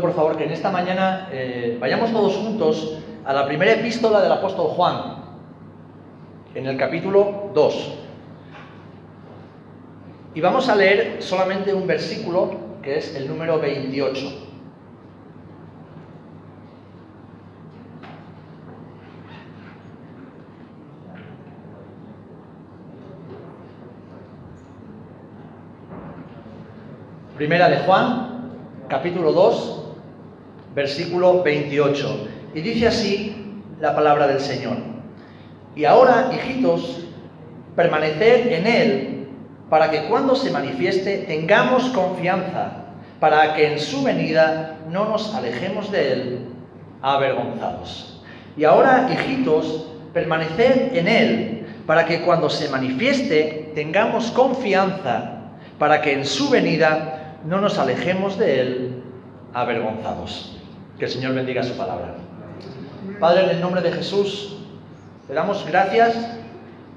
por favor que en esta mañana eh, vayamos todos juntos a la primera epístola del apóstol Juan, en el capítulo 2. Y vamos a leer solamente un versículo que es el número 28. Primera de Juan, capítulo 2, versículo 28. Y dice así la palabra del Señor. Y ahora, hijitos, permaneced en Él, para que cuando se manifieste tengamos confianza, para que en su venida no nos alejemos de Él avergonzados. Y ahora, hijitos, permaneced en Él, para que cuando se manifieste tengamos confianza, para que en su venida no nos alejemos de Él avergonzados. Que el Señor bendiga su palabra. Padre, en el nombre de Jesús, te damos gracias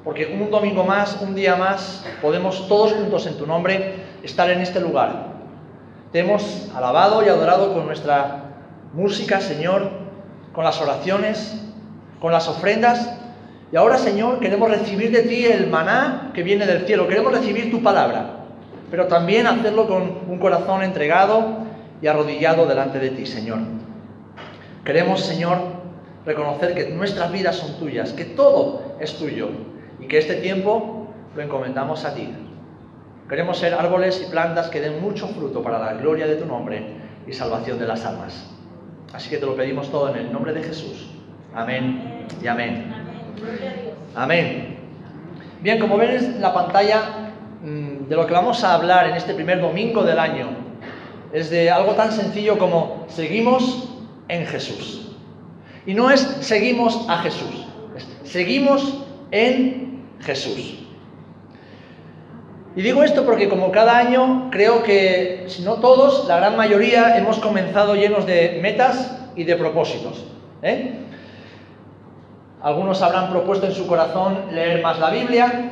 porque un domingo más, un día más, podemos todos juntos en tu nombre estar en este lugar. Te hemos alabado y adorado con nuestra música, Señor, con las oraciones, con las ofrendas. Y ahora, Señor, queremos recibir de ti el maná que viene del cielo. Queremos recibir tu palabra pero también hacerlo con un corazón entregado y arrodillado delante de ti, Señor. Queremos, Señor, reconocer que nuestras vidas son tuyas, que todo es tuyo y que este tiempo lo encomendamos a ti. Queremos ser árboles y plantas que den mucho fruto para la gloria de tu nombre y salvación de las almas. Así que te lo pedimos todo en el nombre de Jesús. Amén y amén. Amén. Bien, como ven en la pantalla, de lo que vamos a hablar en este primer domingo del año es de algo tan sencillo como seguimos en Jesús. Y no es seguimos a Jesús, es seguimos en Jesús. Y digo esto porque como cada año creo que, si no todos, la gran mayoría hemos comenzado llenos de metas y de propósitos. ¿eh? Algunos habrán propuesto en su corazón leer más la Biblia,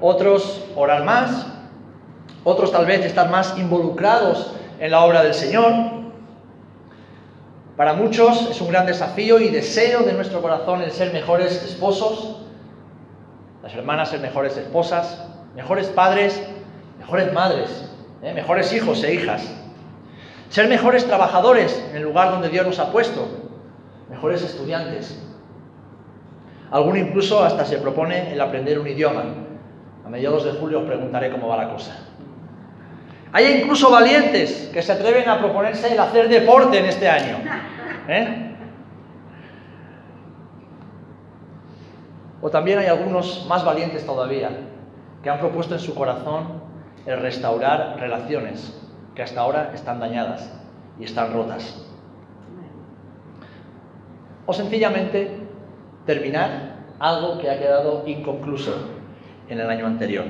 otros orar más, otros tal vez estar más involucrados en la obra del Señor. Para muchos es un gran desafío y deseo de nuestro corazón el ser mejores esposos, las hermanas ser mejores esposas, mejores padres, mejores madres, ¿eh? mejores hijos e hijas. Ser mejores trabajadores en el lugar donde Dios nos ha puesto, mejores estudiantes. Alguno incluso hasta se propone el aprender un idioma, a mediados de julio os preguntaré cómo va la cosa. Hay incluso valientes que se atreven a proponerse el hacer deporte en este año. ¿Eh? O también hay algunos más valientes todavía que han propuesto en su corazón el restaurar relaciones que hasta ahora están dañadas y están rotas. O sencillamente terminar algo que ha quedado inconcluso en el año anterior.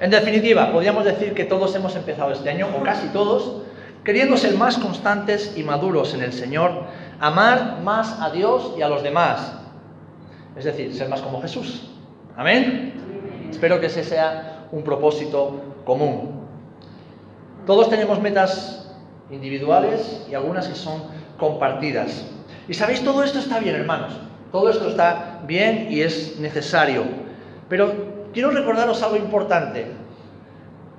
En definitiva, podríamos decir que todos hemos empezado este año, o casi todos, queriendo ser más constantes y maduros en el Señor, amar más a Dios y a los demás. Es decir, ser más como Jesús. Amén. Espero que ese sea un propósito común. Todos tenemos metas individuales y algunas que son compartidas. Y sabéis, todo esto está bien, hermanos. Todo esto está bien y es necesario. Pero quiero recordaros algo importante.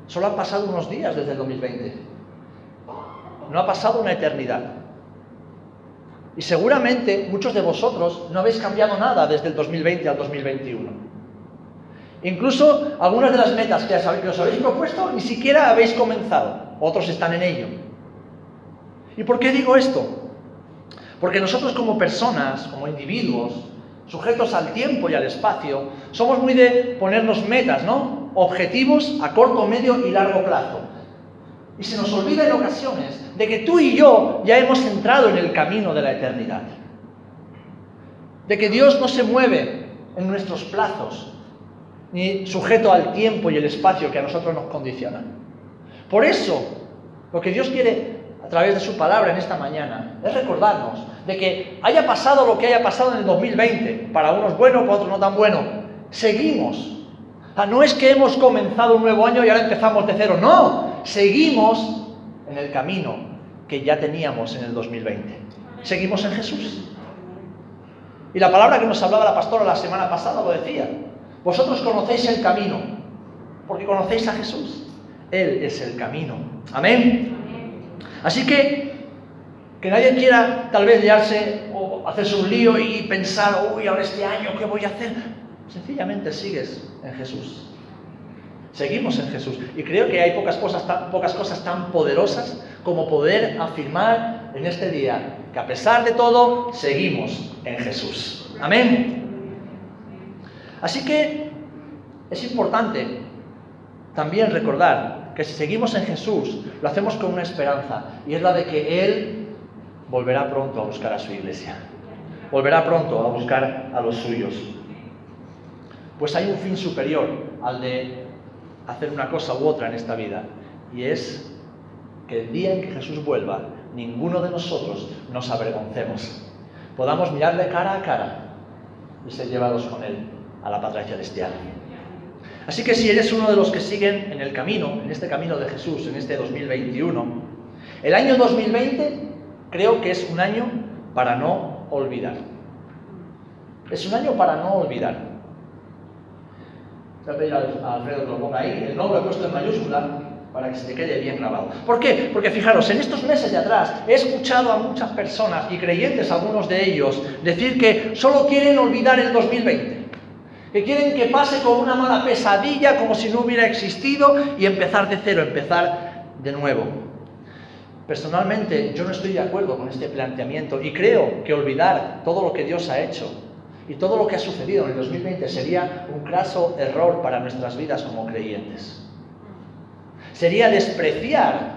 Solo han pasado unos días desde el 2020. No ha pasado una eternidad. Y seguramente muchos de vosotros no habéis cambiado nada desde el 2020 al 2021. Incluso algunas de las metas que os habéis propuesto ni siquiera habéis comenzado. Otros están en ello. ¿Y por qué digo esto? Porque nosotros como personas, como individuos, sujetos al tiempo y al espacio, somos muy de ponernos metas, ¿no? Objetivos a corto, medio y largo plazo. Y se nos olvida en ocasiones de que tú y yo ya hemos entrado en el camino de la eternidad. De que Dios no se mueve en nuestros plazos, ni sujeto al tiempo y el espacio que a nosotros nos condicionan. Por eso, lo que Dios quiere a través de su palabra en esta mañana es recordarnos de que haya pasado lo que haya pasado en el 2020, para unos bueno, para otros no tan bueno, seguimos. No es que hemos comenzado un nuevo año y ahora empezamos de cero, no, seguimos en el camino que ya teníamos en el 2020. Seguimos en Jesús. Y la palabra que nos hablaba la pastora la semana pasada lo decía. Vosotros conocéis el camino, porque conocéis a Jesús. Él es el camino. Amén. Así que, que nadie quiera tal vez liarse o hacerse un lío y pensar, uy, ahora este año, ¿qué voy a hacer? Sencillamente sigues en Jesús. Seguimos en Jesús. Y creo que hay pocas cosas, tan, pocas cosas tan poderosas como poder afirmar en este día que a pesar de todo, seguimos en Jesús. Amén. Así que es importante también recordar que si seguimos en Jesús, lo hacemos con una esperanza, y es la de que Él volverá pronto a buscar a su iglesia. Volverá pronto a buscar a los suyos. Pues hay un fin superior al de hacer una cosa u otra en esta vida. Y es que el día en que Jesús vuelva, ninguno de nosotros nos avergoncemos. Podamos mirarle cara a cara y ser llevados con Él a la patria celestial. Así que si eres uno de los que siguen en el camino, en este camino de Jesús, en este 2021, el año 2020 creo que es un año para no olvidar. Es un año para no olvidar. Voy a pedir a Alfredo que lo ponga ahí. El nombre lo he puesto en mayúscula para que se te quede bien grabado. ¿Por qué? Porque fijaros, en estos meses de atrás he escuchado a muchas personas y creyentes, algunos de ellos, decir que solo quieren olvidar el 2020. Que quieren que pase como una mala pesadilla, como si no hubiera existido, y empezar de cero, empezar de nuevo. Personalmente, yo no estoy de acuerdo con este planteamiento y creo que olvidar todo lo que Dios ha hecho y todo lo que ha sucedido en el 2020 sería un craso error para nuestras vidas como creyentes. Sería despreciar,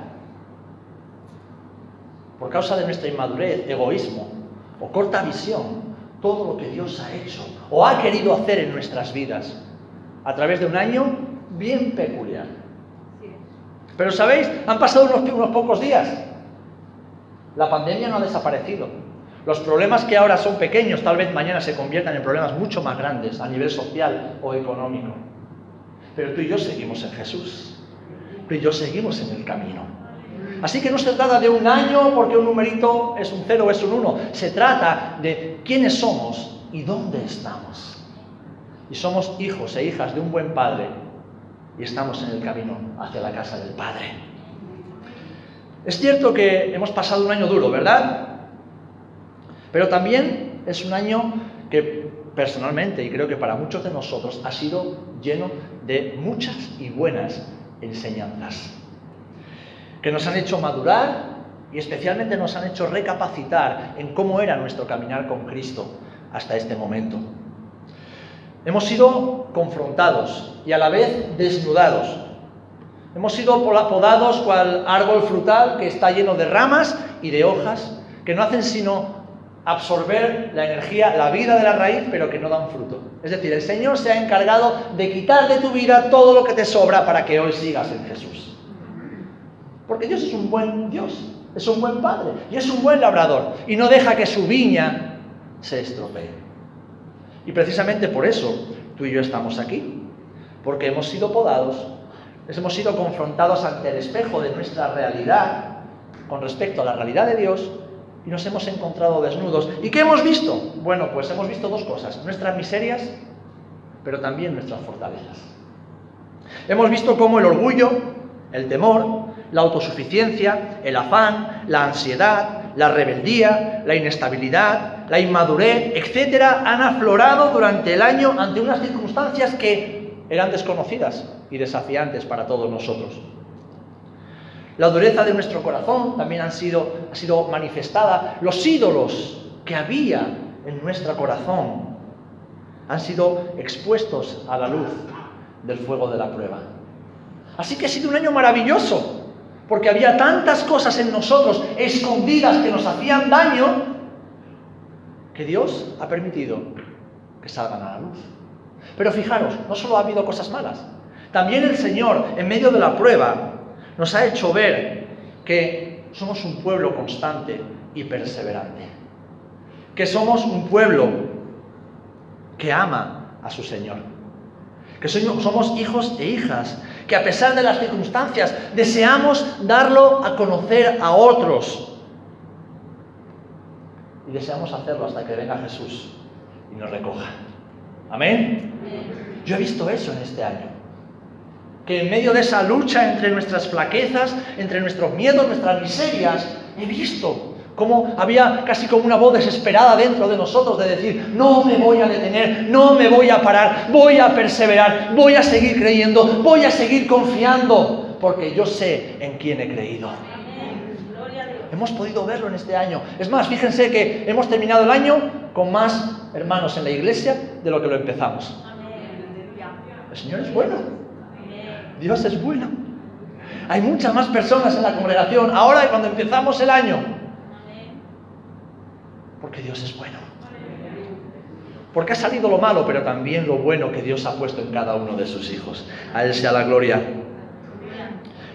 por causa de nuestra inmadurez, egoísmo o corta visión, todo lo que Dios ha hecho o ha querido hacer en nuestras vidas a través de un año bien peculiar. Pero sabéis, han pasado unos, unos pocos días. La pandemia no ha desaparecido. Los problemas que ahora son pequeños tal vez mañana se conviertan en problemas mucho más grandes a nivel social o económico. Pero tú y yo seguimos en Jesús. Tú y yo seguimos en el camino. Así que no se trata de un año porque un numerito es un cero o es un uno. Se trata de quiénes somos y dónde estamos. Y somos hijos e hijas de un buen Padre y estamos en el camino hacia la casa del Padre. Es cierto que hemos pasado un año duro, ¿verdad? Pero también es un año que personalmente, y creo que para muchos de nosotros, ha sido lleno de muchas y buenas enseñanzas, que nos han hecho madurar y especialmente nos han hecho recapacitar en cómo era nuestro caminar con Cristo hasta este momento. Hemos sido confrontados y a la vez desnudados. Hemos sido podados cual árbol frutal que está lleno de ramas y de hojas que no hacen sino absorber la energía, la vida de la raíz, pero que no dan fruto. Es decir, el Señor se ha encargado de quitar de tu vida todo lo que te sobra para que hoy sigas en Jesús. Porque Dios es un buen Dios, es un buen Padre y es un buen labrador y no deja que su viña se estropee. Y precisamente por eso tú y yo estamos aquí, porque hemos sido podados, hemos sido confrontados ante el espejo de nuestra realidad con respecto a la realidad de Dios y nos hemos encontrado desnudos. ¿Y qué hemos visto? Bueno, pues hemos visto dos cosas, nuestras miserias, pero también nuestras fortalezas. Hemos visto cómo el orgullo, el temor, la autosuficiencia, el afán, la ansiedad, la rebeldía, la inestabilidad, la inmadurez, etcétera, han aflorado durante el año ante unas circunstancias que eran desconocidas y desafiantes para todos nosotros. La dureza de nuestro corazón también han sido, ha sido manifestada. Los ídolos que había en nuestro corazón han sido expuestos a la luz del fuego de la prueba. Así que ha sido un año maravilloso, porque había tantas cosas en nosotros escondidas que nos hacían daño, que Dios ha permitido que salgan a la luz. Pero fijaros, no solo ha habido cosas malas, también el Señor, en medio de la prueba, nos ha hecho ver que somos un pueblo constante y perseverante, que somos un pueblo que ama a su Señor, que somos hijos e hijas que a pesar de las circunstancias deseamos darlo a conocer a otros. Y deseamos hacerlo hasta que venga Jesús y nos recoja. Amén. Yo he visto eso en este año. Que en medio de esa lucha entre nuestras flaquezas, entre nuestros miedos, nuestras miserias, he visto cómo había casi como una voz desesperada dentro de nosotros de decir, no me voy a detener, no me voy a parar, voy a perseverar, voy a seguir creyendo, voy a seguir confiando, porque yo sé en quién he creído. Hemos podido verlo en este año. Es más, fíjense que hemos terminado el año con más hermanos en la iglesia de lo que lo empezamos. El Señor es bueno. Dios es bueno. Hay muchas más personas en la congregación ahora cuando empezamos el año. Porque Dios es bueno. Porque ha salido lo malo, pero también lo bueno que Dios ha puesto en cada uno de sus hijos. A Él sea la gloria.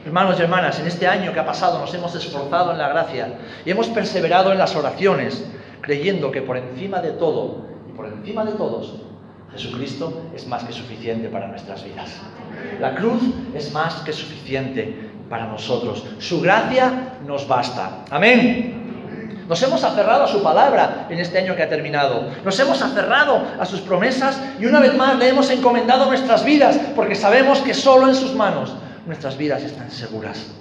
Hermanos y hermanas, en este año que ha pasado nos hemos esforzado en la gracia y hemos perseverado en las oraciones, creyendo que por encima de todo y por encima de todos, Jesucristo es más que suficiente para nuestras vidas. La cruz es más que suficiente para nosotros. Su gracia nos basta. Amén. Nos hemos aferrado a su palabra en este año que ha terminado. Nos hemos aferrado a sus promesas y una vez más le hemos encomendado nuestras vidas porque sabemos que solo en sus manos nuestras vidas están seguras.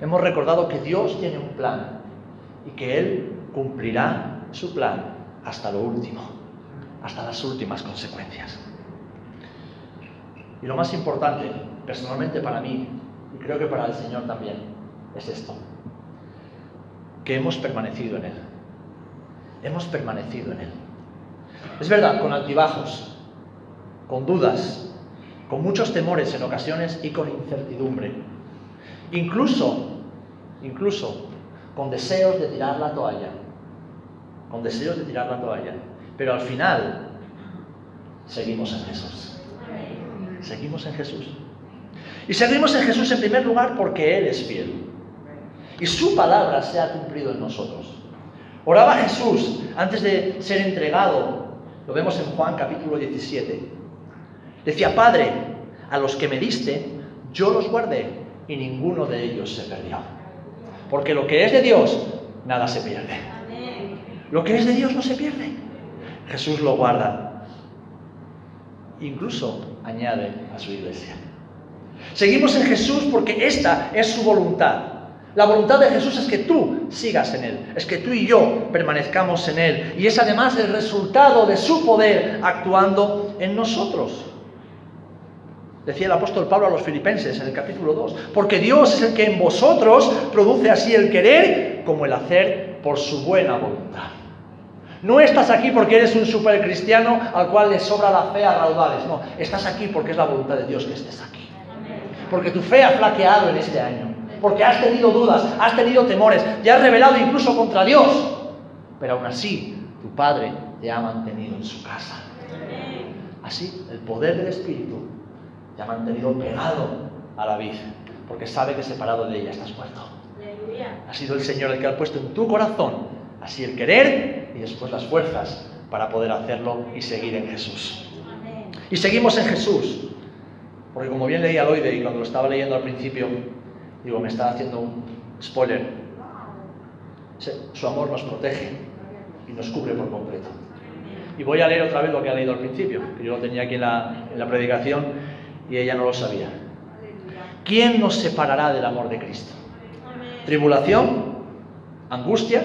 Hemos recordado que Dios tiene un plan y que Él cumplirá su plan hasta lo último, hasta las últimas consecuencias. Y lo más importante, personalmente para mí, y creo que para el Señor también, es esto, que hemos permanecido en Él. Hemos permanecido en Él. Es verdad, con altibajos, con dudas, con muchos temores en ocasiones y con incertidumbre. Incluso, incluso con deseos de tirar la toalla. Con deseos de tirar la toalla. Pero al final, seguimos en Jesús. Seguimos en Jesús. Y seguimos en Jesús en primer lugar porque Él es fiel. Y su palabra se ha cumplido en nosotros. Oraba Jesús antes de ser entregado. Lo vemos en Juan capítulo 17. Decía, Padre, a los que me diste, yo los guardé y ninguno de ellos se perdió. Porque lo que es de Dios, nada se pierde. Lo que es de Dios no se pierde. Jesús lo guarda. Incluso añade a su iglesia. Seguimos en Jesús porque esta es su voluntad. La voluntad de Jesús es que tú sigas en Él, es que tú y yo permanezcamos en Él. Y es además el resultado de su poder actuando en nosotros. Decía el apóstol Pablo a los filipenses en el capítulo 2, porque Dios es el que en vosotros produce así el querer como el hacer por su buena voluntad. No estás aquí porque eres un super cristiano al cual le sobra la fe a raudales, no, estás aquí porque es la voluntad de Dios que estés aquí. Porque tu fe ha flaqueado en este año, porque has tenido dudas, has tenido temores, te has rebelado incluso contra Dios, pero aún así tu Padre te ha mantenido en su casa. Así, el poder del Espíritu te ha mantenido pegado a la vida, porque sabe que separado de ella estás muerto. Ha sido el Señor el que ha puesto en tu corazón así el querer y después las fuerzas para poder hacerlo y seguir en Jesús. Y seguimos en Jesús, porque como bien leía Loide y cuando lo estaba leyendo al principio, digo, me estaba haciendo un spoiler. Su amor nos protege y nos cubre por completo. Y voy a leer otra vez lo que ha leído al principio, que yo lo tenía aquí en la, en la predicación y ella no lo sabía. ¿Quién nos separará del amor de Cristo? ¿Tribulación? ¿Angustia?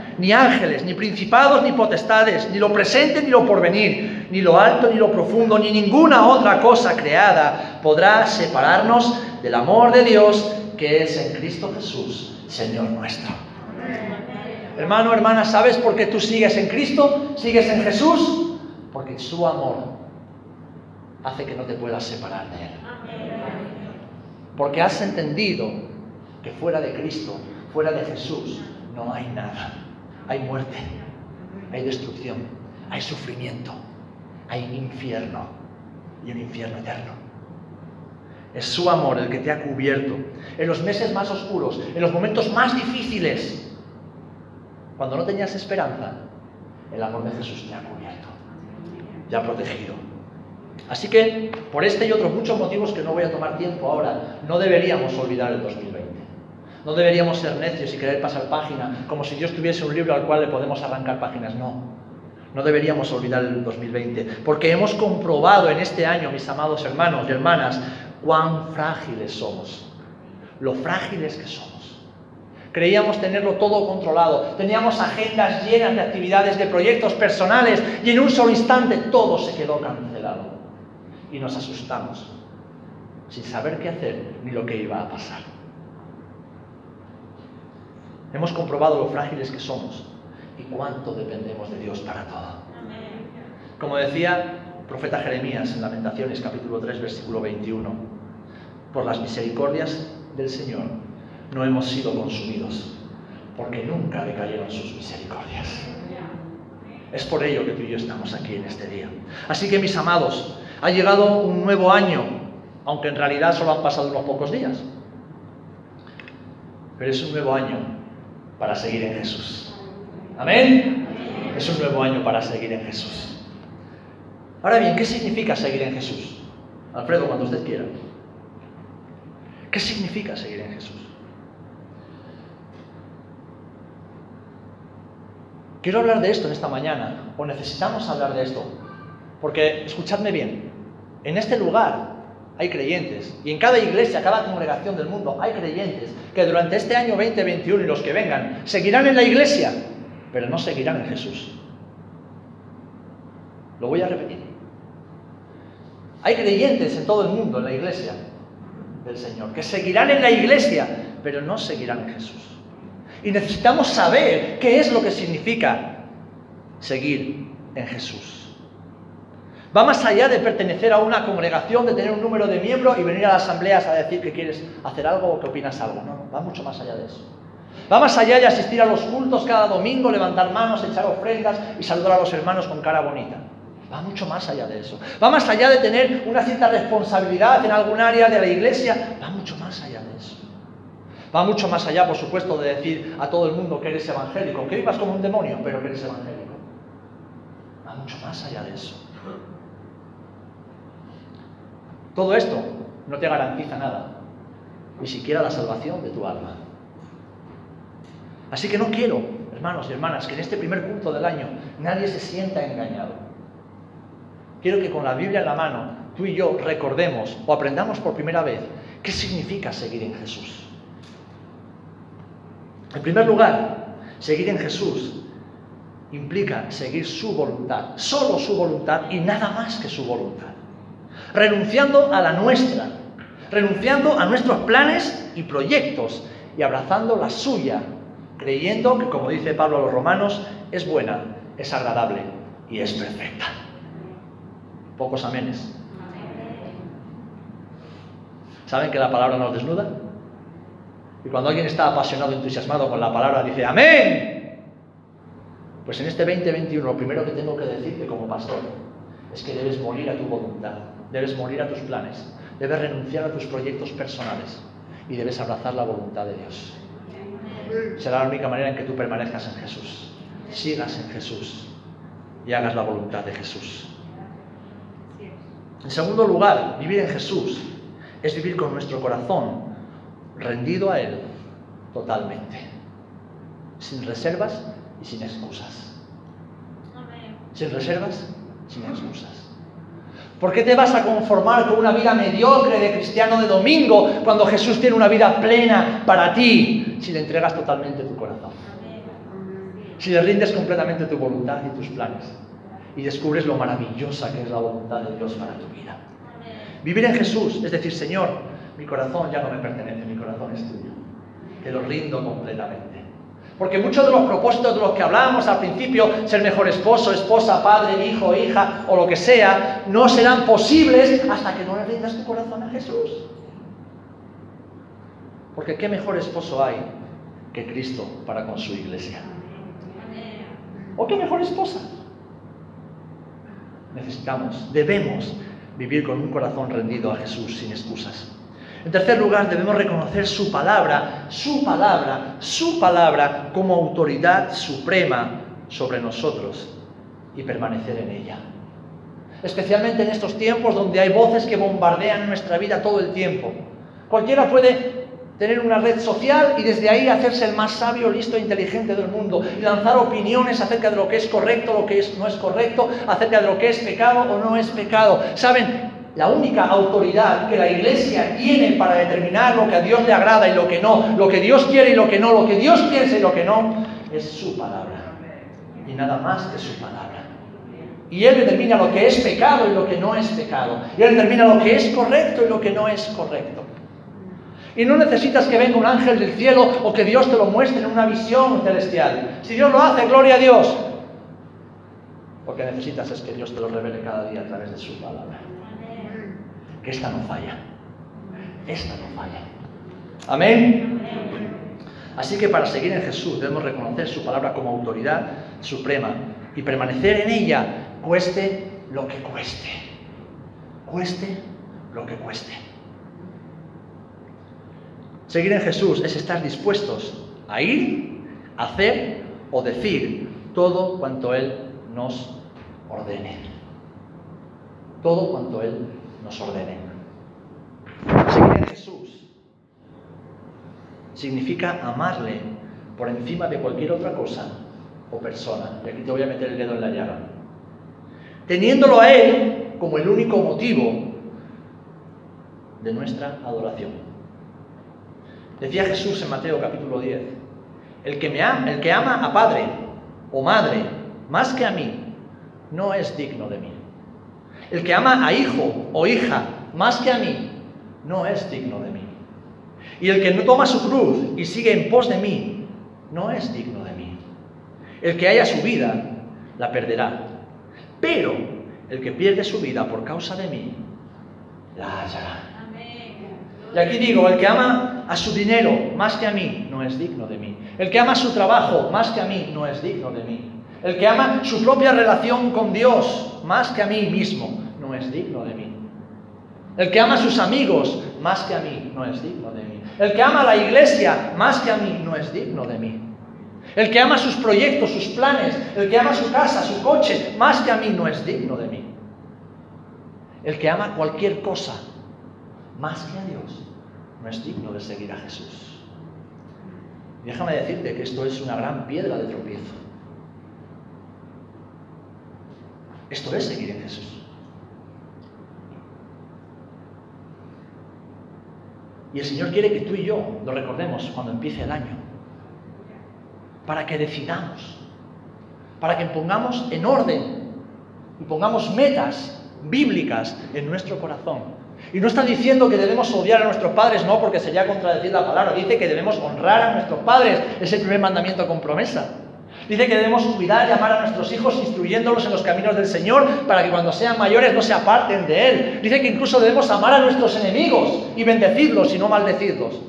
ni ángeles, ni principados, ni potestades, ni lo presente, ni lo porvenir, ni lo alto, ni lo profundo, ni ninguna otra cosa creada podrá separarnos del amor de Dios que es en Cristo Jesús, Señor nuestro. Hermano, hermana, ¿sabes por qué tú sigues en Cristo? ¿Sigues en Jesús? Porque su amor hace que no te puedas separar de Él. Porque has entendido que fuera de Cristo Fuera de Jesús no hay nada. Hay muerte, hay destrucción, hay sufrimiento, hay infierno y un infierno eterno. Es su amor el que te ha cubierto en los meses más oscuros, en los momentos más difíciles. Cuando no tenías esperanza, el amor de Jesús te ha cubierto, te ha protegido. Así que, por este y otros muchos motivos que no voy a tomar tiempo ahora, no deberíamos olvidar el 2020. No deberíamos ser necios y querer pasar página como si Dios tuviese un libro al cual le podemos arrancar páginas. No, no deberíamos olvidar el 2020, porque hemos comprobado en este año, mis amados hermanos y hermanas, cuán frágiles somos, lo frágiles que somos. Creíamos tenerlo todo controlado, teníamos agendas llenas de actividades, de proyectos personales y en un solo instante todo se quedó cancelado. Y nos asustamos, sin saber qué hacer ni lo que iba a pasar. Hemos comprobado lo frágiles que somos y cuánto dependemos de Dios para todo. Como decía el profeta Jeremías en Lamentaciones capítulo 3 versículo 21, por las misericordias del Señor no hemos sido consumidos, porque nunca decayeron sus misericordias. Es por ello que tú y yo estamos aquí en este día. Así que mis amados, ha llegado un nuevo año, aunque en realidad solo han pasado unos pocos días. Pero es un nuevo año para seguir en Jesús. Amén. Es un nuevo año para seguir en Jesús. Ahora bien, ¿qué significa seguir en Jesús? Alfredo, cuando usted quiera. ¿Qué significa seguir en Jesús? Quiero hablar de esto en esta mañana, o necesitamos hablar de esto, porque escuchadme bien, en este lugar hay creyentes, y en cada iglesia, cada congregación del mundo hay creyentes que durante este año 2021 y los que vengan seguirán en la iglesia, pero no seguirán en Jesús. Lo voy a repetir. Hay creyentes en todo el mundo, en la iglesia del Señor, que seguirán en la iglesia, pero no seguirán en Jesús. Y necesitamos saber qué es lo que significa seguir en Jesús. Va más allá de pertenecer a una congregación, de tener un número de miembros y venir a las asambleas a decir que quieres hacer algo o que opinas algo. No, va mucho más allá de eso. Va más allá de asistir a los cultos cada domingo, levantar manos, echar ofrendas y saludar a los hermanos con cara bonita. Va mucho más allá de eso. Va más allá de tener una cierta responsabilidad en algún área de la iglesia. Va mucho más allá de eso. Va mucho más allá, por supuesto, de decir a todo el mundo que eres evangélico, que vivas como un demonio, pero que eres evangélico. Va mucho más allá de eso. Todo esto no te garantiza nada, ni siquiera la salvación de tu alma. Así que no quiero, hermanos y hermanas, que en este primer culto del año nadie se sienta engañado. Quiero que con la Biblia en la mano tú y yo recordemos o aprendamos por primera vez qué significa seguir en Jesús. En primer lugar, seguir en Jesús implica seguir su voluntad, solo su voluntad y nada más que su voluntad renunciando a la nuestra, renunciando a nuestros planes y proyectos y abrazando la suya, creyendo que, como dice Pablo a los romanos, es buena, es agradable y es perfecta. Pocos amenes. ¿Saben que la palabra nos desnuda? Y cuando alguien está apasionado, entusiasmado con la palabra, dice, amén. Pues en este 2021 lo primero que tengo que decirte como pastor es que debes morir a tu voluntad Debes morir a tus planes, debes renunciar a tus proyectos personales y debes abrazar la voluntad de Dios. Será la única manera en que tú permanezcas en Jesús, sigas en Jesús y hagas la voluntad de Jesús. En segundo lugar, vivir en Jesús es vivir con nuestro corazón rendido a Él totalmente, sin reservas y sin excusas. Sin reservas, sin excusas. ¿Por qué te vas a conformar con una vida mediocre de cristiano de domingo cuando Jesús tiene una vida plena para ti si le entregas totalmente tu corazón? Si le rindes completamente tu voluntad y tus planes y descubres lo maravillosa que es la voluntad de Dios para tu vida. Vivir en Jesús, es decir, Señor, mi corazón ya no me pertenece, mi corazón es tuyo. Te lo rindo completamente. Porque muchos de los propósitos de los que hablábamos al principio, ser mejor esposo, esposa, padre, hijo, hija o lo que sea, no serán posibles hasta que no le rindas tu corazón a Jesús. Porque qué mejor esposo hay que Cristo para con su iglesia. ¿O qué mejor esposa? Necesitamos, debemos vivir con un corazón rendido a Jesús sin excusas. En tercer lugar, debemos reconocer su palabra, su palabra, su palabra como autoridad suprema sobre nosotros y permanecer en ella. Especialmente en estos tiempos donde hay voces que bombardean nuestra vida todo el tiempo. Cualquiera puede tener una red social y desde ahí hacerse el más sabio, listo e inteligente del mundo y lanzar opiniones acerca de lo que es correcto, lo que es, no es correcto, acerca de lo que es pecado o no es pecado. Saben, la única autoridad que la iglesia tiene para determinar lo que a Dios le agrada y lo que no, lo que Dios quiere y lo que no, lo que Dios piensa y lo que no, es su palabra. Y nada más que su palabra. Y Él determina lo que es pecado y lo que no es pecado. Y Él determina lo que es correcto y lo que no es correcto. Y no necesitas que venga un ángel del cielo o que Dios te lo muestre en una visión celestial. Si Dios lo hace, gloria a Dios. Lo que necesitas es que Dios te lo revele cada día a través de su palabra. Que esta no falla. Esta no falla. Amén. Así que para seguir en Jesús debemos reconocer su palabra como autoridad suprema y permanecer en ella, cueste lo que cueste. Cueste lo que cueste. Seguir en Jesús es estar dispuestos a ir, hacer o decir todo cuanto Él nos ordene. Todo cuanto Él nos ordene. Seguir en Jesús significa amarle por encima de cualquier otra cosa o persona. Y aquí te voy a meter el dedo en la llaga. Teniéndolo a Él como el único motivo de nuestra adoración. Decía Jesús en Mateo capítulo 10, el que, me ama, el que ama a padre o madre más que a mí, no es digno de mí. El que ama a hijo o hija más que a mí, no es digno de mí. Y el que no toma su cruz y sigue en pos de mí, no es digno de mí. El que haya su vida, la perderá. Pero el que pierde su vida por causa de mí, la hallará. Y aquí digo, el que ama a su dinero más que a mí no es digno de mí. El que ama su trabajo más que a mí no es digno de mí. El que ama su propia relación con Dios más que a mí mismo no es digno de mí. El que ama a sus amigos más que a mí no es digno de mí. El que ama a la iglesia más que a mí no es digno de mí. El que ama sus proyectos, sus planes, el que ama su casa, su coche, más que a mí no es digno de mí. El que ama cualquier cosa más que a Dios, no es digno de seguir a Jesús. déjame decirte que esto es una gran piedra de tropiezo. Esto es seguir en Jesús. Y el Señor quiere que tú y yo lo recordemos cuando empiece el año. Para que decidamos. Para que pongamos en orden y pongamos metas bíblicas en nuestro corazón y no está diciendo que debemos odiar a nuestros padres, no, porque sería contradecir la palabra. Dice que debemos honrar a nuestros padres. Es el primer mandamiento con promesa. Dice que debemos cuidar y amar a nuestros hijos instruyéndolos en los caminos del Señor para que cuando sean mayores no se aparten de Él. Dice que incluso debemos amar a nuestros enemigos y bendecirlos y no maldecirlos.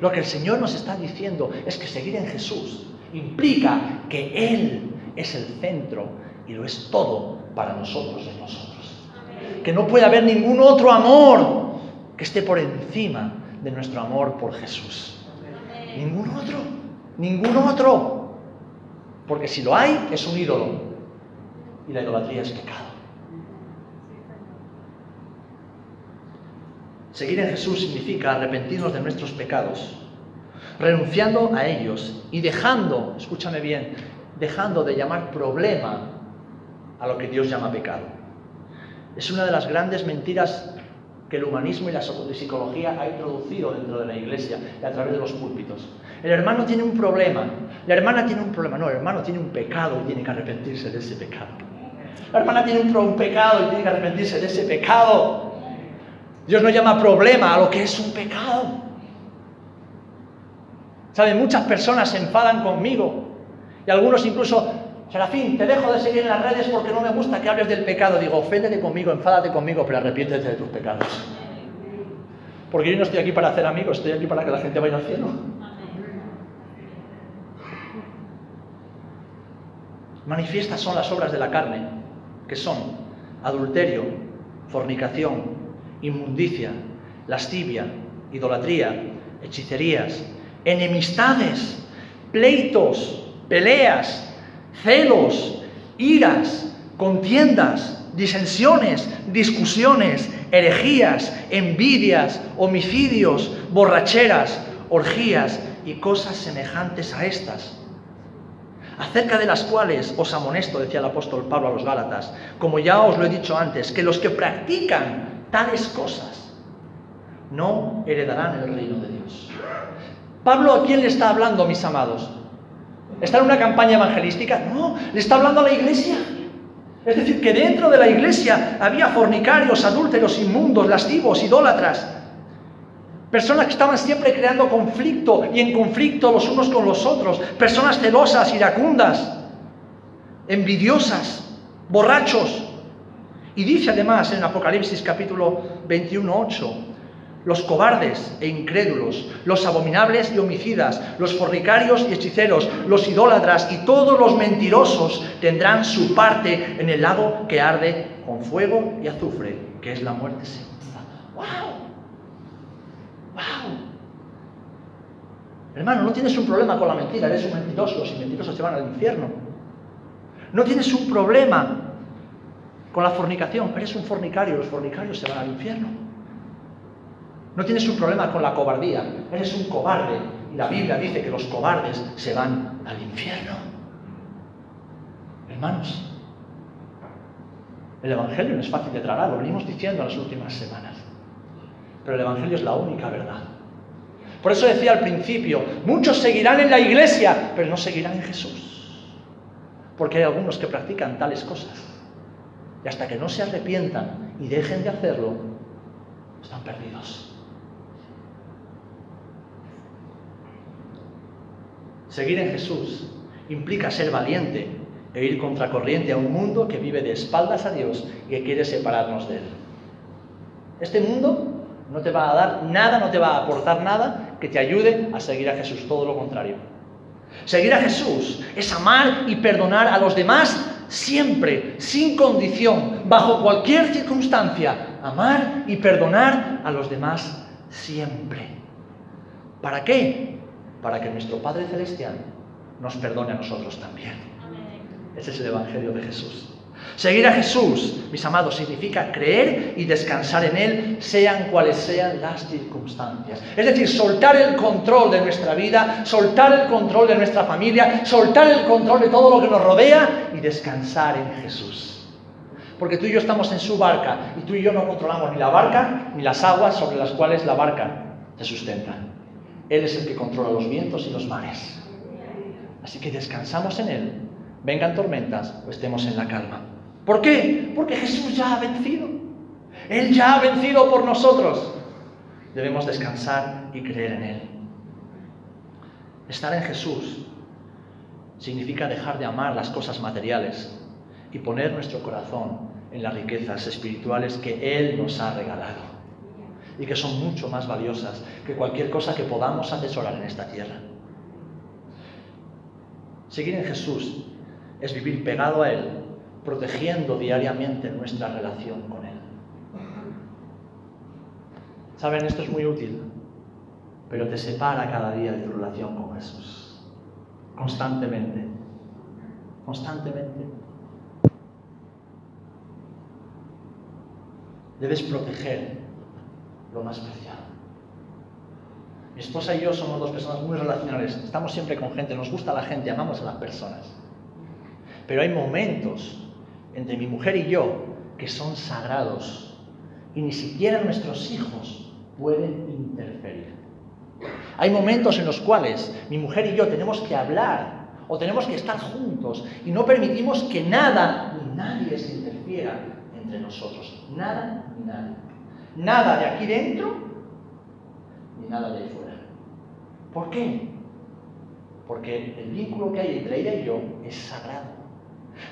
Lo que el Señor nos está diciendo es que seguir en Jesús implica que Él es el centro y lo es todo para nosotros en nosotros que no puede haber ningún otro amor que esté por encima de nuestro amor por Jesús. Ningún otro, ningún otro. Porque si lo hay, es un ídolo. Y la idolatría es pecado. Seguir en Jesús significa arrepentirnos de nuestros pecados, renunciando a ellos y dejando, escúchame bien, dejando de llamar problema a lo que Dios llama pecado. Es una de las grandes mentiras que el humanismo y la psicología ha introducido dentro de la iglesia y a través de los púlpitos. El hermano tiene un problema, la hermana tiene un problema, no, el hermano tiene un pecado y tiene que arrepentirse de ese pecado. La hermana tiene un, pecado y tiene que arrepentirse de ese pecado. Dios no llama problema a lo que es un pecado. ¿Saben? Muchas personas se enfadan conmigo y algunos incluso Serafín, te dejo de seguir en las redes porque no me gusta que hables del pecado. Digo, oféndete conmigo, enfádate conmigo, pero arrepiéntete de tus pecados. Porque yo no estoy aquí para hacer amigos, estoy aquí para que la gente vaya al cielo. Manifiestas son las obras de la carne, que son adulterio, fornicación, inmundicia, lascivia, idolatría, hechicerías, enemistades, pleitos, peleas, celos, iras, contiendas, disensiones, discusiones, herejías, envidias, homicidios, borracheras, orgías y cosas semejantes a estas, acerca de las cuales os amonesto, decía el apóstol Pablo a los Gálatas, como ya os lo he dicho antes, que los que practican tales cosas no heredarán el reino de Dios. Pablo, ¿a quién le está hablando, mis amados? ¿Está en una campaña evangelística? No, le está hablando a la iglesia. Es decir, que dentro de la iglesia había fornicarios, adúlteros, inmundos, lascivos, idólatras. Personas que estaban siempre creando conflicto y en conflicto los unos con los otros. Personas celosas, iracundas, envidiosas, borrachos. Y dice además en Apocalipsis capítulo 21, 8, los cobardes e incrédulos, los abominables y homicidas, los fornicarios y hechiceros, los idólatras y todos los mentirosos tendrán su parte en el lago que arde con fuego y azufre, que es la muerte segunda. ¡Wow! ¡Wow! Hermano, no tienes un problema con la mentira, eres un mentiroso, los mentirosos se van al infierno. No tienes un problema con la fornicación, eres un fornicario, los fornicarios se van al infierno. No tienes un problema con la cobardía, eres un cobarde. Y la Biblia dice que los cobardes se van al infierno. Hermanos, el Evangelio no es fácil de tragar, lo venimos diciendo en las últimas semanas. Pero el Evangelio es la única verdad. Por eso decía al principio, muchos seguirán en la iglesia, pero no seguirán en Jesús. Porque hay algunos que practican tales cosas. Y hasta que no se arrepientan y dejen de hacerlo, están perdidos. Seguir en Jesús implica ser valiente e ir contracorriente a un mundo que vive de espaldas a Dios y que quiere separarnos de Él. Este mundo no te va a dar nada, no te va a aportar nada que te ayude a seguir a Jesús, todo lo contrario. Seguir a Jesús es amar y perdonar a los demás siempre, sin condición, bajo cualquier circunstancia. Amar y perdonar a los demás siempre. ¿Para qué? Para que nuestro Padre Celestial nos perdone a nosotros también. Ese es el Evangelio de Jesús. Seguir a Jesús, mis amados, significa creer y descansar en Él, sean cuales sean las circunstancias. Es decir, soltar el control de nuestra vida, soltar el control de nuestra familia, soltar el control de todo lo que nos rodea y descansar en Jesús. Porque tú y yo estamos en su barca y tú y yo no controlamos ni la barca ni las aguas sobre las cuales la barca se sustenta. Él es el que controla los vientos y los mares. Así que descansamos en Él, vengan tormentas o estemos en la calma. ¿Por qué? Porque Jesús ya ha vencido. Él ya ha vencido por nosotros. Debemos descansar y creer en Él. Estar en Jesús significa dejar de amar las cosas materiales y poner nuestro corazón en las riquezas espirituales que Él nos ha regalado y que son mucho más valiosas que cualquier cosa que podamos atesorar en esta tierra. Seguir en Jesús es vivir pegado a Él, protegiendo diariamente nuestra relación con Él. Saben, esto es muy útil, pero te separa cada día de tu relación con Jesús. Constantemente. Constantemente. Debes proteger lo más preciado. Mi esposa y yo somos dos personas muy relacionales, estamos siempre con gente, nos gusta la gente, amamos a las personas. Pero hay momentos entre mi mujer y yo que son sagrados y ni siquiera nuestros hijos pueden interferir. Hay momentos en los cuales mi mujer y yo tenemos que hablar o tenemos que estar juntos y no permitimos que nada ni nadie se interfiera entre nosotros. Nada ni nadie. Nada de aquí dentro ni nada de ahí fuera. ¿Por qué? Porque el vínculo que hay entre ella y yo es sagrado.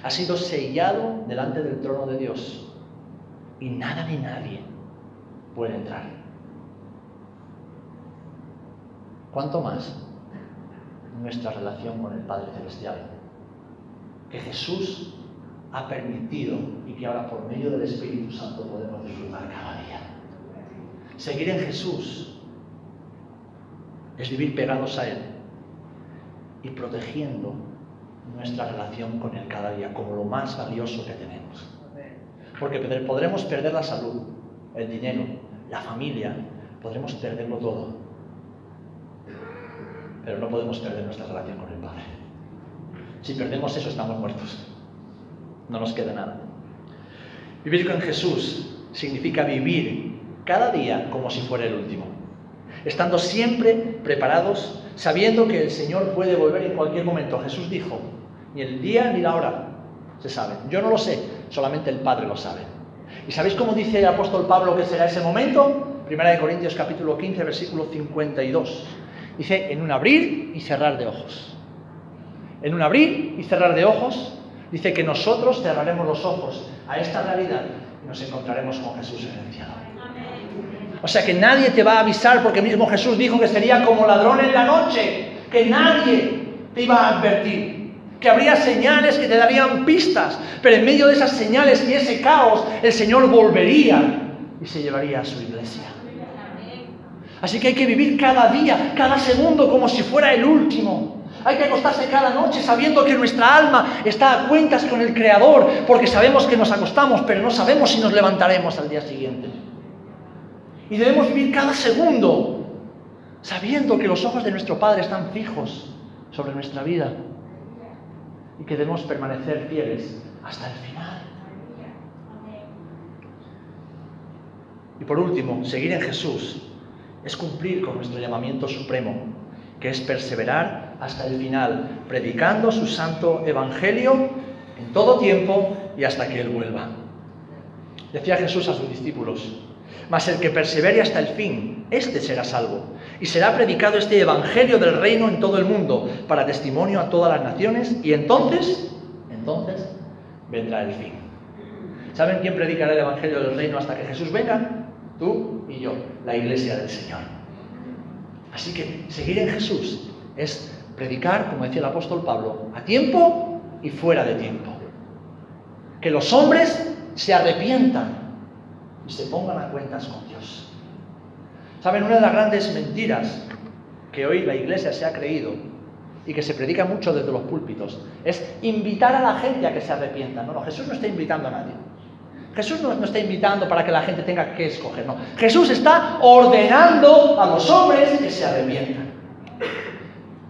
Ha sido sellado delante del trono de Dios. Y nada ni nadie puede entrar. ¿Cuánto más nuestra relación con el Padre Celestial? que Jesús ha permitido y que ahora por medio del Espíritu Santo podemos disfrutar cada día. Seguir en Jesús es vivir pegados a Él y protegiendo nuestra relación con Él cada día como lo más valioso que tenemos. Porque podremos perder la salud, el dinero, la familia, podremos perderlo todo. Pero no podemos perder nuestra relación con el Padre. Si perdemos eso, estamos muertos. No nos queda nada. Vivir con Jesús significa vivir cada día como si fuera el último. Estando siempre preparados, sabiendo que el Señor puede volver en cualquier momento. Jesús dijo, ni el día ni la hora se sabe. Yo no lo sé, solamente el Padre lo sabe. ¿Y sabéis cómo dice el apóstol Pablo que será ese momento? Primera de Corintios capítulo 15, versículo 52. Dice, en un abrir y cerrar de ojos. En un abrir y cerrar de ojos, dice que nosotros cerraremos los ojos a esta realidad y nos encontraremos con Jesús en el. O sea que nadie te va a avisar porque mismo Jesús dijo que sería como ladrón en la noche, que nadie te iba a advertir que habría señales que te darían pistas, pero en medio de esas señales y ese caos, el Señor volvería y se llevaría a su iglesia. Así que hay que vivir cada día, cada segundo como si fuera el último. Hay que acostarse cada noche sabiendo que nuestra alma está a cuentas con el Creador, porque sabemos que nos acostamos, pero no sabemos si nos levantaremos al día siguiente. Y debemos vivir cada segundo sabiendo que los ojos de nuestro Padre están fijos sobre nuestra vida y que debemos permanecer fieles hasta el final. Y por último, seguir en Jesús es cumplir con nuestro llamamiento supremo, que es perseverar hasta el final, predicando su santo evangelio en todo tiempo y hasta que Él vuelva. Decía Jesús a sus discípulos, mas el que persevere hasta el fin, éste será salvo. Y será predicado este evangelio del reino en todo el mundo, para testimonio a todas las naciones, y entonces, entonces, vendrá el fin. ¿Saben quién predicará el evangelio del reino hasta que Jesús venga? Tú y yo, la iglesia del Señor. Así que seguir en Jesús es predicar, como decía el apóstol Pablo, a tiempo y fuera de tiempo. Que los hombres se arrepientan y se pongan a cuentas con Dios. ¿Saben? Una de las grandes mentiras que hoy la iglesia se ha creído y que se predica mucho desde los púlpitos es invitar a la gente a que se arrepienta. No, no, Jesús no está invitando a nadie. Jesús no, no, está invitando para que la gente tenga que escoger, no. Jesús está ordenando a los hombres que se arrepientan.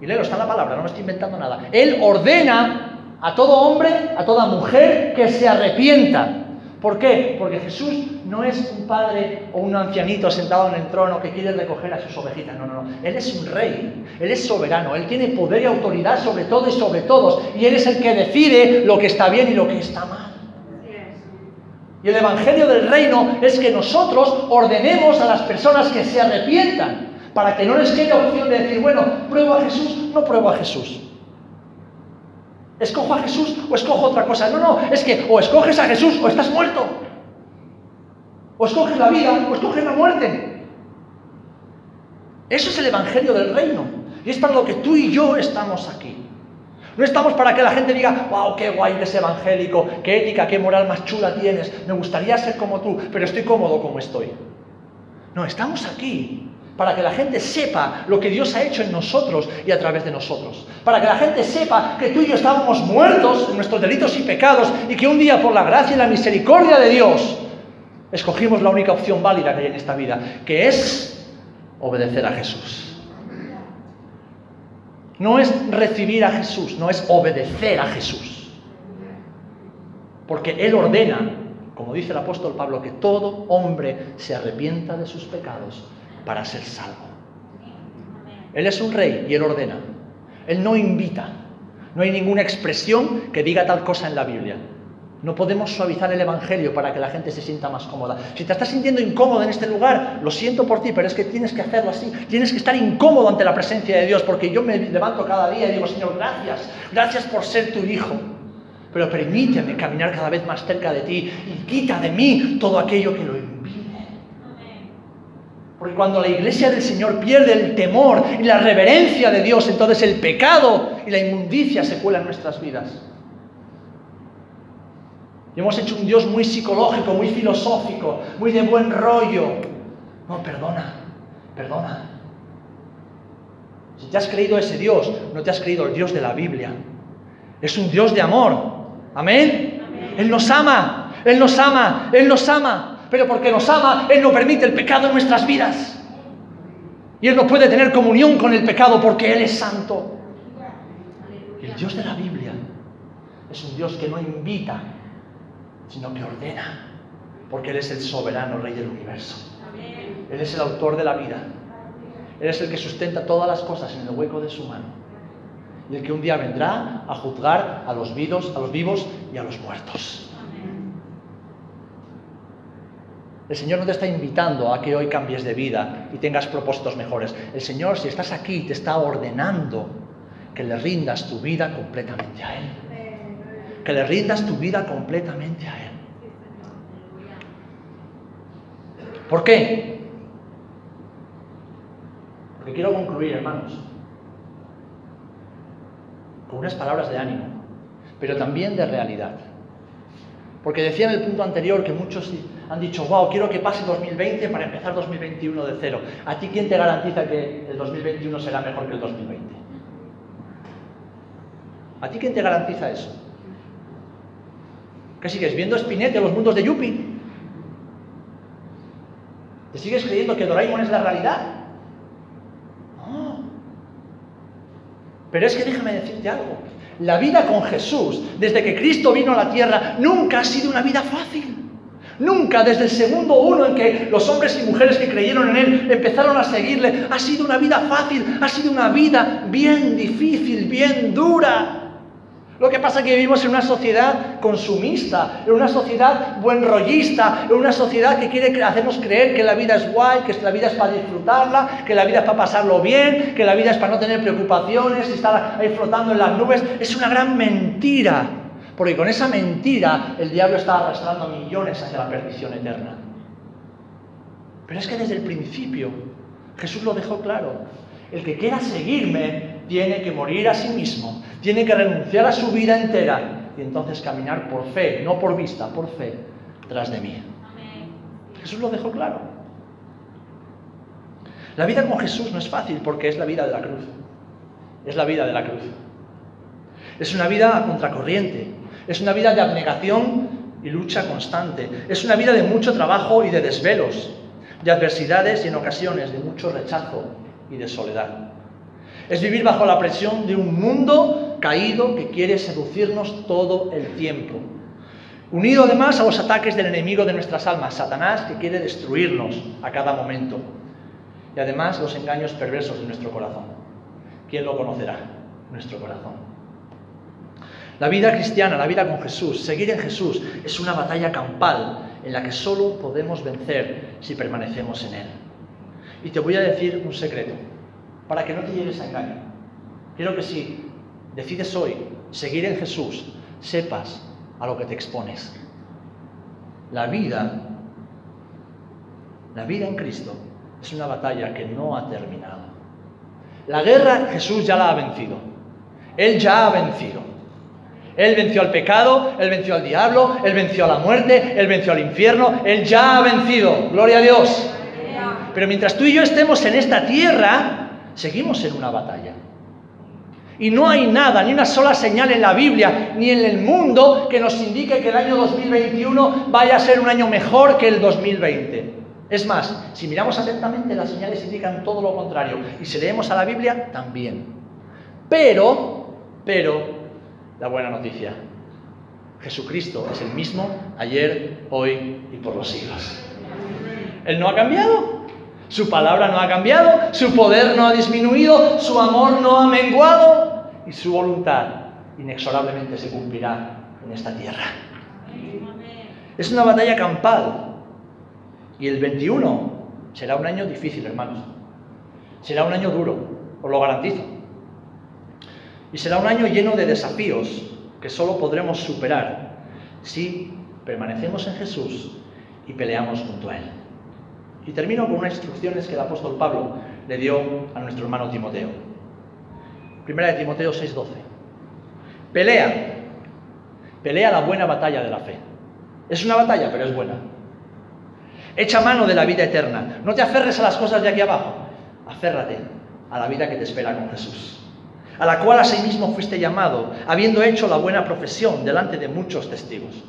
Y leo, está en la palabra, no me estoy inventando nada. Él ordena a todo hombre, a toda mujer que se arrepienta. ¿Por qué? Porque Jesús no es un padre o un ancianito sentado en el trono que quiere recoger a sus ovejitas. No, no, no. Él es un rey. Él es soberano. Él tiene poder y autoridad sobre todo y sobre todos. Y Él es el que decide lo que está bien y lo que está mal. Y el Evangelio del Reino es que nosotros ordenemos a las personas que se arrepientan para que no les quede opción de decir, bueno, pruebo a Jesús, no pruebo a Jesús. ¿Escojo a Jesús o escojo otra cosa? No, no, es que o escoges a Jesús o estás muerto. O escoges la vida o escoges la muerte. Eso es el Evangelio del Reino. Y es para lo que tú y yo estamos aquí. No estamos para que la gente diga, wow, qué guay eres evangélico, qué ética, qué moral más chula tienes, me gustaría ser como tú, pero estoy cómodo como estoy. No, estamos aquí para que la gente sepa lo que Dios ha hecho en nosotros y a través de nosotros. Para que la gente sepa que tú y yo estábamos muertos en nuestros delitos y pecados y que un día por la gracia y la misericordia de Dios escogimos la única opción válida que hay en esta vida, que es obedecer a Jesús. No es recibir a Jesús, no es obedecer a Jesús. Porque Él ordena, como dice el apóstol Pablo, que todo hombre se arrepienta de sus pecados para ser salvo. Él es un rey y él ordena. Él no invita. No hay ninguna expresión que diga tal cosa en la Biblia. No podemos suavizar el Evangelio para que la gente se sienta más cómoda. Si te estás sintiendo incómodo en este lugar, lo siento por ti, pero es que tienes que hacerlo así. Tienes que estar incómodo ante la presencia de Dios, porque yo me levanto cada día y digo, Señor, gracias, gracias por ser tu Hijo. Pero permíteme caminar cada vez más cerca de ti y quita de mí todo aquello que lo porque cuando la iglesia del Señor pierde el temor y la reverencia de Dios, entonces el pecado y la inmundicia se cuelan en nuestras vidas. Y hemos hecho un Dios muy psicológico, muy filosófico, muy de buen rollo. No, perdona, perdona. Si te has creído ese Dios, no te has creído el Dios de la Biblia. Es un Dios de amor. ¿Amén? Él nos ama, Él nos ama, Él nos ama. Pero porque nos ama, Él no permite el pecado en nuestras vidas. Y Él no puede tener comunión con el pecado porque Él es santo. El Dios de la Biblia es un Dios que no invita, sino que ordena. Porque Él es el soberano Rey del universo. Él es el autor de la vida. Él es el que sustenta todas las cosas en el hueco de su mano. Y el que un día vendrá a juzgar a los vivos, a los vivos y a los muertos. El Señor no te está invitando a que hoy cambies de vida y tengas propósitos mejores. El Señor, si estás aquí, te está ordenando que le rindas tu vida completamente a Él. Que le rindas tu vida completamente a Él. ¿Por qué? Porque quiero concluir, hermanos, con unas palabras de ánimo, pero también de realidad. Porque decía en el punto anterior que muchos han dicho, wow, quiero que pase 2020 para empezar 2021 de cero. ¿A ti quién te garantiza que el 2021 será mejor que el 2020? ¿A ti quién te garantiza eso? ¿Qué sigues viendo Spinette los mundos de Yuppie? ¿Te sigues creyendo que Doraemon es la realidad? No. Pero es que déjame decirte algo. La vida con Jesús, desde que Cristo vino a la tierra, nunca ha sido una vida fácil. Nunca desde el segundo uno en que los hombres y mujeres que creyeron en Él empezaron a seguirle, ha sido una vida fácil, ha sido una vida bien difícil, bien dura. Lo que pasa es que vivimos en una sociedad consumista, en una sociedad buenrollista, en una sociedad que quiere hacernos creer que la vida es guay, que la vida es para disfrutarla, que la vida es para pasarlo bien, que la vida es para no tener preocupaciones estar ahí flotando en las nubes. Es una gran mentira. Porque con esa mentira el diablo está arrastrando millones hacia la perdición eterna. Pero es que desde el principio Jesús lo dejó claro. El que quiera seguirme tiene que morir a sí mismo, tiene que renunciar a su vida entera y entonces caminar por fe, no por vista, por fe, tras de mí. Jesús lo dejó claro. La vida con Jesús no es fácil porque es la vida de la cruz. Es la vida de la cruz. Es una vida a contracorriente, es una vida de abnegación y lucha constante. Es una vida de mucho trabajo y de desvelos, de adversidades y en ocasiones de mucho rechazo y de soledad. Es vivir bajo la presión de un mundo caído que quiere seducirnos todo el tiempo. Unido además a los ataques del enemigo de nuestras almas, Satanás, que quiere destruirnos a cada momento. Y además los engaños perversos de nuestro corazón. ¿Quién lo conocerá? Nuestro corazón. La vida cristiana, la vida con Jesús, seguir en Jesús, es una batalla campal en la que solo podemos vencer si permanecemos en Él. Y te voy a decir un secreto, para que no te lleves a engaño. Quiero que si decides hoy seguir en Jesús, sepas a lo que te expones. La vida, la vida en Cristo, es una batalla que no ha terminado. La guerra Jesús ya la ha vencido. Él ya ha vencido. Él venció al pecado, Él venció al diablo, Él venció a la muerte, Él venció al infierno, Él ya ha vencido. Gloria a Dios. Pero mientras tú y yo estemos en esta tierra, seguimos en una batalla. Y no hay nada, ni una sola señal en la Biblia, ni en el mundo que nos indique que el año 2021 vaya a ser un año mejor que el 2020. Es más, si miramos atentamente, las señales indican todo lo contrario. Y si leemos a la Biblia, también. Pero, pero, la buena noticia. Jesucristo es el mismo ayer, hoy y por los siglos. Él no ha cambiado. Su palabra no ha cambiado, su poder no ha disminuido, su amor no ha menguado y su voluntad inexorablemente se cumplirá en esta tierra. Es una batalla campal y el 21 será un año difícil, hermanos. Será un año duro, os lo garantizo. Y será un año lleno de desafíos que solo podremos superar si permanecemos en Jesús y peleamos junto a Él. Y termino con unas instrucciones que el apóstol Pablo le dio a nuestro hermano Timoteo. Primera de Timoteo 6:12. Pelea, pelea la buena batalla de la fe. Es una batalla, pero es buena. Echa mano de la vida eterna. No te aferres a las cosas de aquí abajo. Aférrate a la vida que te espera con Jesús, a la cual asimismo fuiste llamado, habiendo hecho la buena profesión delante de muchos testigos.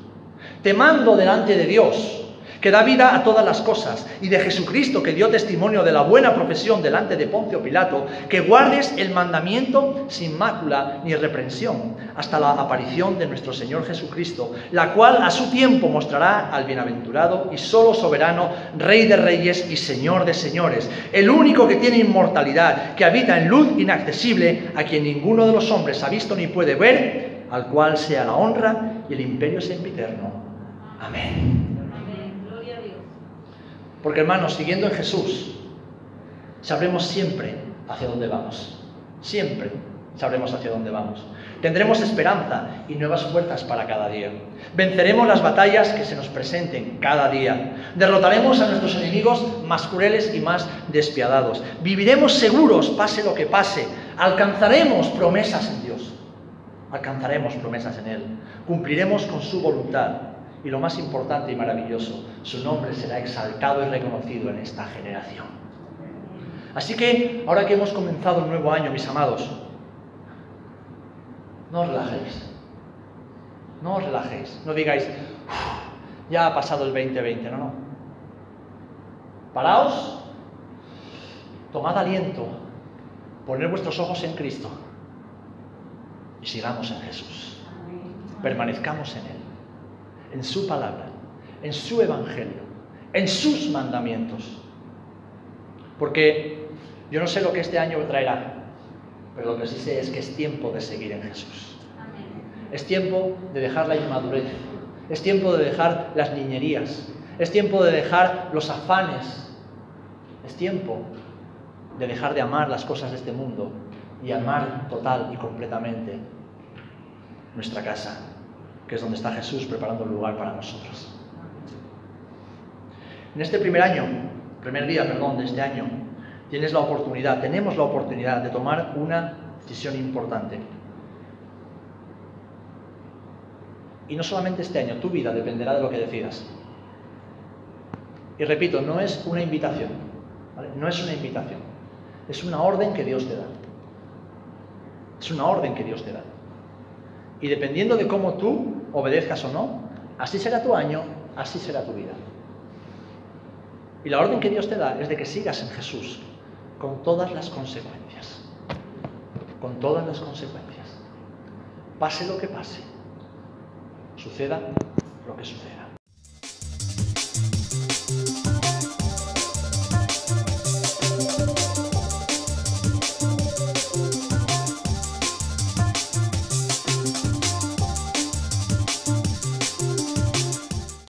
Te mando delante de Dios, que da vida a todas las cosas, y de Jesucristo, que dio testimonio de la buena profesión delante de Poncio Pilato, que guardes el mandamiento sin mácula ni reprensión, hasta la aparición de nuestro Señor Jesucristo, la cual a su tiempo mostrará al bienaventurado y solo soberano, Rey de reyes y Señor de señores, el único que tiene inmortalidad, que habita en luz inaccesible, a quien ninguno de los hombres ha visto ni puede ver, al cual sea la honra y el imperio sempiterno. Amén. Porque hermanos, siguiendo en Jesús, sabremos siempre hacia dónde vamos. Siempre sabremos hacia dónde vamos. Tendremos esperanza y nuevas fuerzas para cada día. Venceremos las batallas que se nos presenten cada día. Derrotaremos a nuestros enemigos más crueles y más despiadados. Viviremos seguros, pase lo que pase. Alcanzaremos promesas en Dios. Alcanzaremos promesas en Él. Cumpliremos con su voluntad. Y lo más importante y maravilloso, su nombre será exaltado y reconocido en esta generación. Así que, ahora que hemos comenzado el nuevo año, mis amados, no os relajéis. No os relajéis. No digáis, ya ha pasado el 2020. No, no. Paraos, tomad aliento, poned vuestros ojos en Cristo y sigamos en Jesús. Permanezcamos en Él en su palabra, en su evangelio, en sus mandamientos. Porque yo no sé lo que este año traerá, pero lo que sí sé es que es tiempo de seguir en Jesús. Es tiempo de dejar la inmadurez, es tiempo de dejar las niñerías, es tiempo de dejar los afanes, es tiempo de dejar de amar las cosas de este mundo y amar total y completamente nuestra casa, que es donde está Jesús preparando el lugar para nosotros. En este primer año, primer día, perdón, de este año, tienes la oportunidad, tenemos la oportunidad de tomar una decisión importante. Y no solamente este año, tu vida dependerá de lo que decidas. Y repito, no es una invitación, no es una invitación, es una orden que Dios te da. Es una orden que Dios te da. Y dependiendo de cómo tú obedezcas o no, así será tu año, así será tu vida. Y la orden que Dios te da es de que sigas en Jesús con todas las consecuencias. Con todas las consecuencias. Pase lo que pase. Suceda lo que suceda.